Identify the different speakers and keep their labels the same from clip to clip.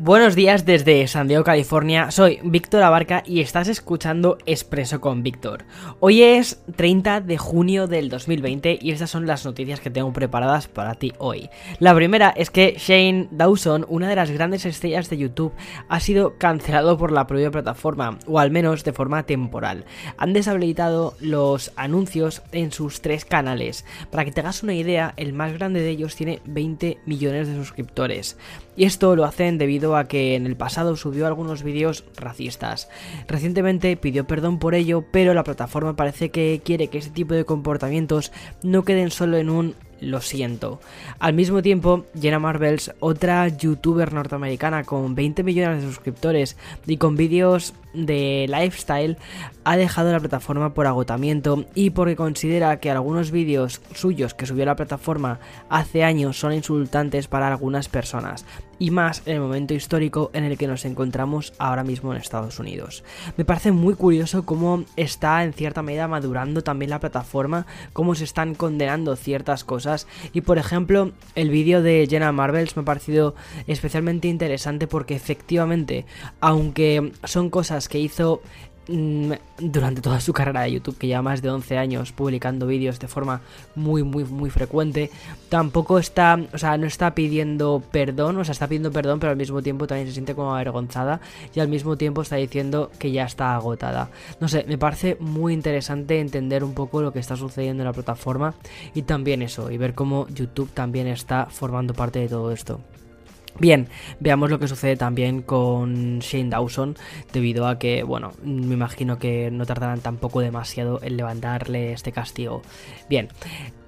Speaker 1: Buenos días desde San Diego, California. Soy Víctor Abarca y estás escuchando Expreso con Víctor. Hoy es 30 de junio del 2020 y estas son las noticias que tengo preparadas para ti hoy. La primera es que Shane Dawson, una de las grandes estrellas de YouTube, ha sido cancelado por la propia plataforma, o al menos de forma temporal. Han deshabilitado los anuncios en sus tres canales. Para que te hagas una idea, el más grande de ellos tiene 20 millones de suscriptores. Y esto lo hacen debido a que en el pasado subió algunos vídeos racistas. Recientemente pidió perdón por ello, pero la plataforma parece que quiere que este tipo de comportamientos no queden solo en un lo siento. Al mismo tiempo, Jenna Marvels, otra youtuber norteamericana con 20 millones de suscriptores y con vídeos de lifestyle, ha dejado la plataforma por agotamiento y porque considera que algunos vídeos suyos que subió a la plataforma hace años son insultantes para algunas personas, y más en el momento histórico en el que nos encontramos ahora mismo en Estados Unidos. Me parece muy curioso cómo está en cierta medida madurando también la plataforma, cómo se están condenando ciertas cosas y por ejemplo el vídeo de Jenna Marvels me ha parecido especialmente interesante porque efectivamente, aunque son cosas que hizo Mm, durante toda su carrera de YouTube, que lleva más de 11 años publicando vídeos de forma muy, muy, muy frecuente, tampoco está, o sea, no está pidiendo perdón, o sea, está pidiendo perdón, pero al mismo tiempo también se siente como avergonzada y al mismo tiempo está diciendo que ya está agotada. No sé, me parece muy interesante entender un poco lo que está sucediendo en la plataforma y también eso, y ver cómo YouTube también está formando parte de todo esto. Bien, veamos lo que sucede también con Shane Dawson, debido a que, bueno, me imagino que no tardarán tampoco demasiado en levantarle este castigo. Bien,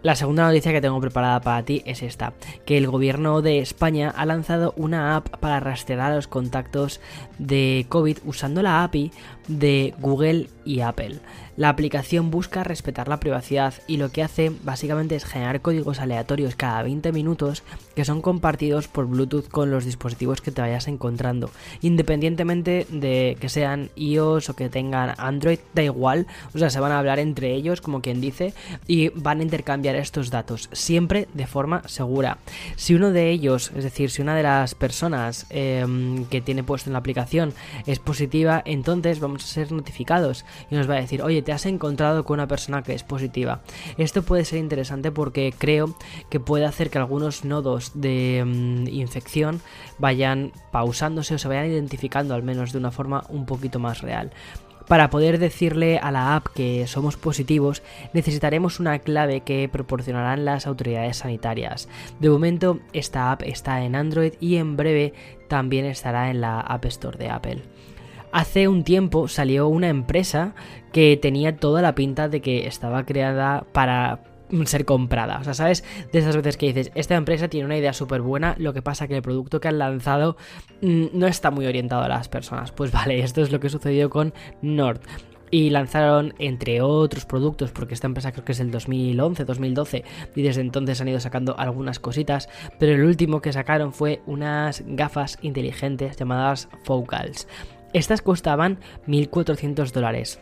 Speaker 1: la segunda noticia que tengo preparada para ti es esta, que el gobierno de España ha lanzado una app para rastrear a los contactos de COVID usando la API de Google y Apple. La aplicación busca respetar la privacidad y lo que hace básicamente es generar códigos aleatorios cada 20 minutos que son compartidos por Bluetooth con los dispositivos que te vayas encontrando. Independientemente de que sean iOS o que tengan Android, da igual, o sea, se van a hablar entre ellos como quien dice y van a intercambiar estos datos, siempre de forma segura. Si uno de ellos, es decir, si una de las personas em, que tiene puesto en la aplicación es positiva, entonces vamos a ser notificados y nos va a decir, oye, te has encontrado con una persona que es positiva. Esto puede ser interesante porque creo que puede hacer que algunos nodos de em, infección vayan pausándose o se vayan identificando al menos de una forma un poquito más real. Para poder decirle a la app que somos positivos, necesitaremos una clave que proporcionarán las autoridades sanitarias. De momento, esta app está en Android y en breve también estará en la App Store de Apple. Hace un tiempo salió una empresa que tenía toda la pinta de que estaba creada para ser comprada. O sea, ¿sabes? De esas veces que dices, esta empresa tiene una idea súper buena, lo que pasa que el producto que han lanzado mm, no está muy orientado a las personas. Pues vale, esto es lo que sucedió con Nord y lanzaron entre otros productos, porque esta empresa creo que es el 2011, 2012 y desde entonces han ido sacando algunas cositas, pero el último que sacaron fue unas gafas inteligentes llamadas Focals. Estas costaban 1.400 dólares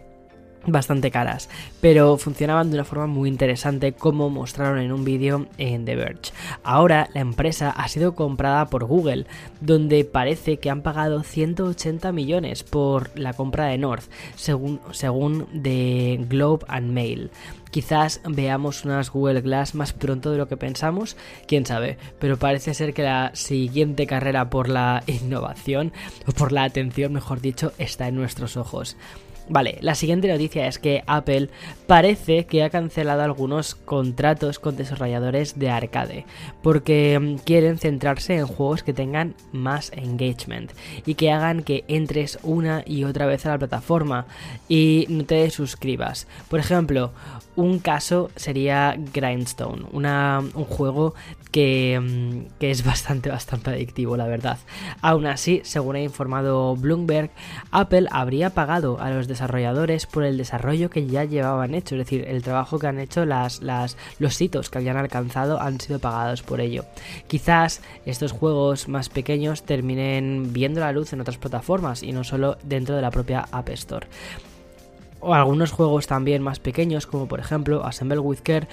Speaker 1: bastante caras, pero funcionaban de una forma muy interesante como mostraron en un vídeo en The Verge. Ahora la empresa ha sido comprada por Google, donde parece que han pagado 180 millones por la compra de North, según, según The Globe and Mail. Quizás veamos unas Google Glass más pronto de lo que pensamos, quién sabe, pero parece ser que la siguiente carrera por la innovación, o por la atención mejor dicho, está en nuestros ojos. Vale, la siguiente noticia es que Apple parece que ha cancelado algunos contratos con desarrolladores de arcade porque mm, quieren centrarse en juegos que tengan más engagement y que hagan que entres una y otra vez a la plataforma y no te suscribas. Por ejemplo, un caso sería Grindstone, un juego que, mm, que, es bastante, bastante adictivo, la verdad. Aún así, según ha informado Bloomberg, Apple habría pagado a los desarrolladores por el desarrollo que ya llevaban hecho, es decir, el trabajo que han hecho, las, los hitos que habían alcanzado han sido pagados por ello. Quizás estos juegos más pequeños terminen viendo la luz en otras plataformas y no solo dentro de la propia App Store o algunos juegos también más pequeños como por ejemplo Assemble with Care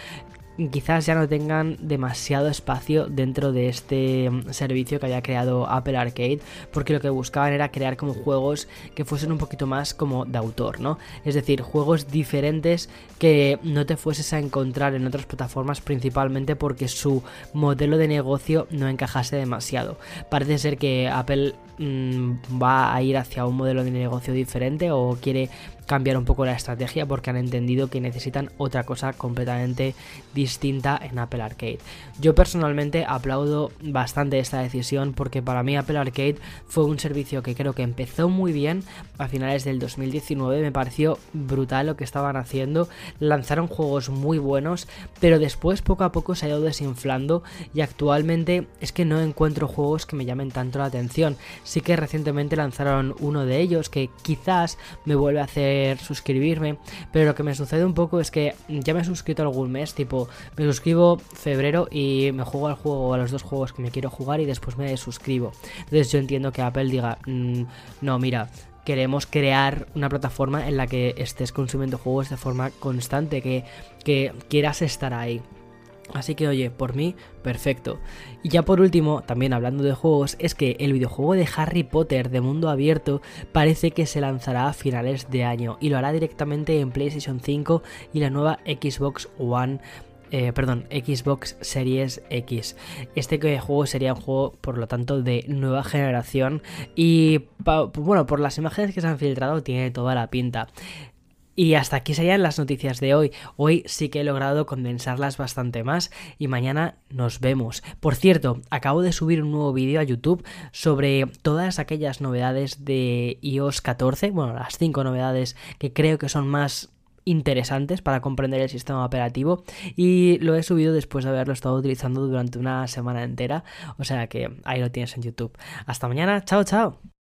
Speaker 1: quizás ya no tengan demasiado espacio dentro de este mm, servicio que haya creado Apple Arcade, porque lo que buscaban era crear como juegos que fuesen un poquito más como de autor, ¿no? Es decir, juegos diferentes que no te fueses a encontrar en otras plataformas principalmente porque su modelo de negocio no encajase demasiado. Parece ser que Apple mm, va a ir hacia un modelo de negocio diferente o quiere cambiar un poco la estrategia porque han entendido que necesitan otra cosa completamente distinta en Apple Arcade. Yo personalmente aplaudo bastante esta decisión porque para mí Apple Arcade fue un servicio que creo que empezó muy bien a finales del 2019, me pareció brutal lo que estaban haciendo, lanzaron juegos muy buenos, pero después poco a poco se ha ido desinflando y actualmente es que no encuentro juegos que me llamen tanto la atención. Sí que recientemente lanzaron uno de ellos que quizás me vuelve a hacer suscribirme, pero lo que me sucede un poco es que ya me he suscrito algún mes, tipo, me suscribo febrero y me juego al juego, a los dos juegos que me quiero jugar y después me suscribo. Entonces yo entiendo que Apple diga, mm, no, mira, queremos crear una plataforma en la que estés consumiendo juegos de forma constante, que, que quieras estar ahí. Así que oye, por mí, perfecto. Y ya por último, también hablando de juegos, es que el videojuego de Harry Potter de mundo abierto parece que se lanzará a finales de año y lo hará directamente en PlayStation 5 y la nueva Xbox One eh, perdón, Xbox Series X. Este juego sería un juego, por lo tanto, de nueva generación. Y bueno, por las imágenes que se han filtrado, tiene toda la pinta. Y hasta aquí serían las noticias de hoy. Hoy sí que he logrado condensarlas bastante más y mañana nos vemos. Por cierto, acabo de subir un nuevo vídeo a YouTube sobre todas aquellas novedades de iOS 14, bueno, las 5 novedades que creo que son más interesantes para comprender el sistema operativo y lo he subido después de haberlo estado utilizando durante una semana entera, o sea que ahí lo tienes en YouTube. Hasta mañana, chao chao.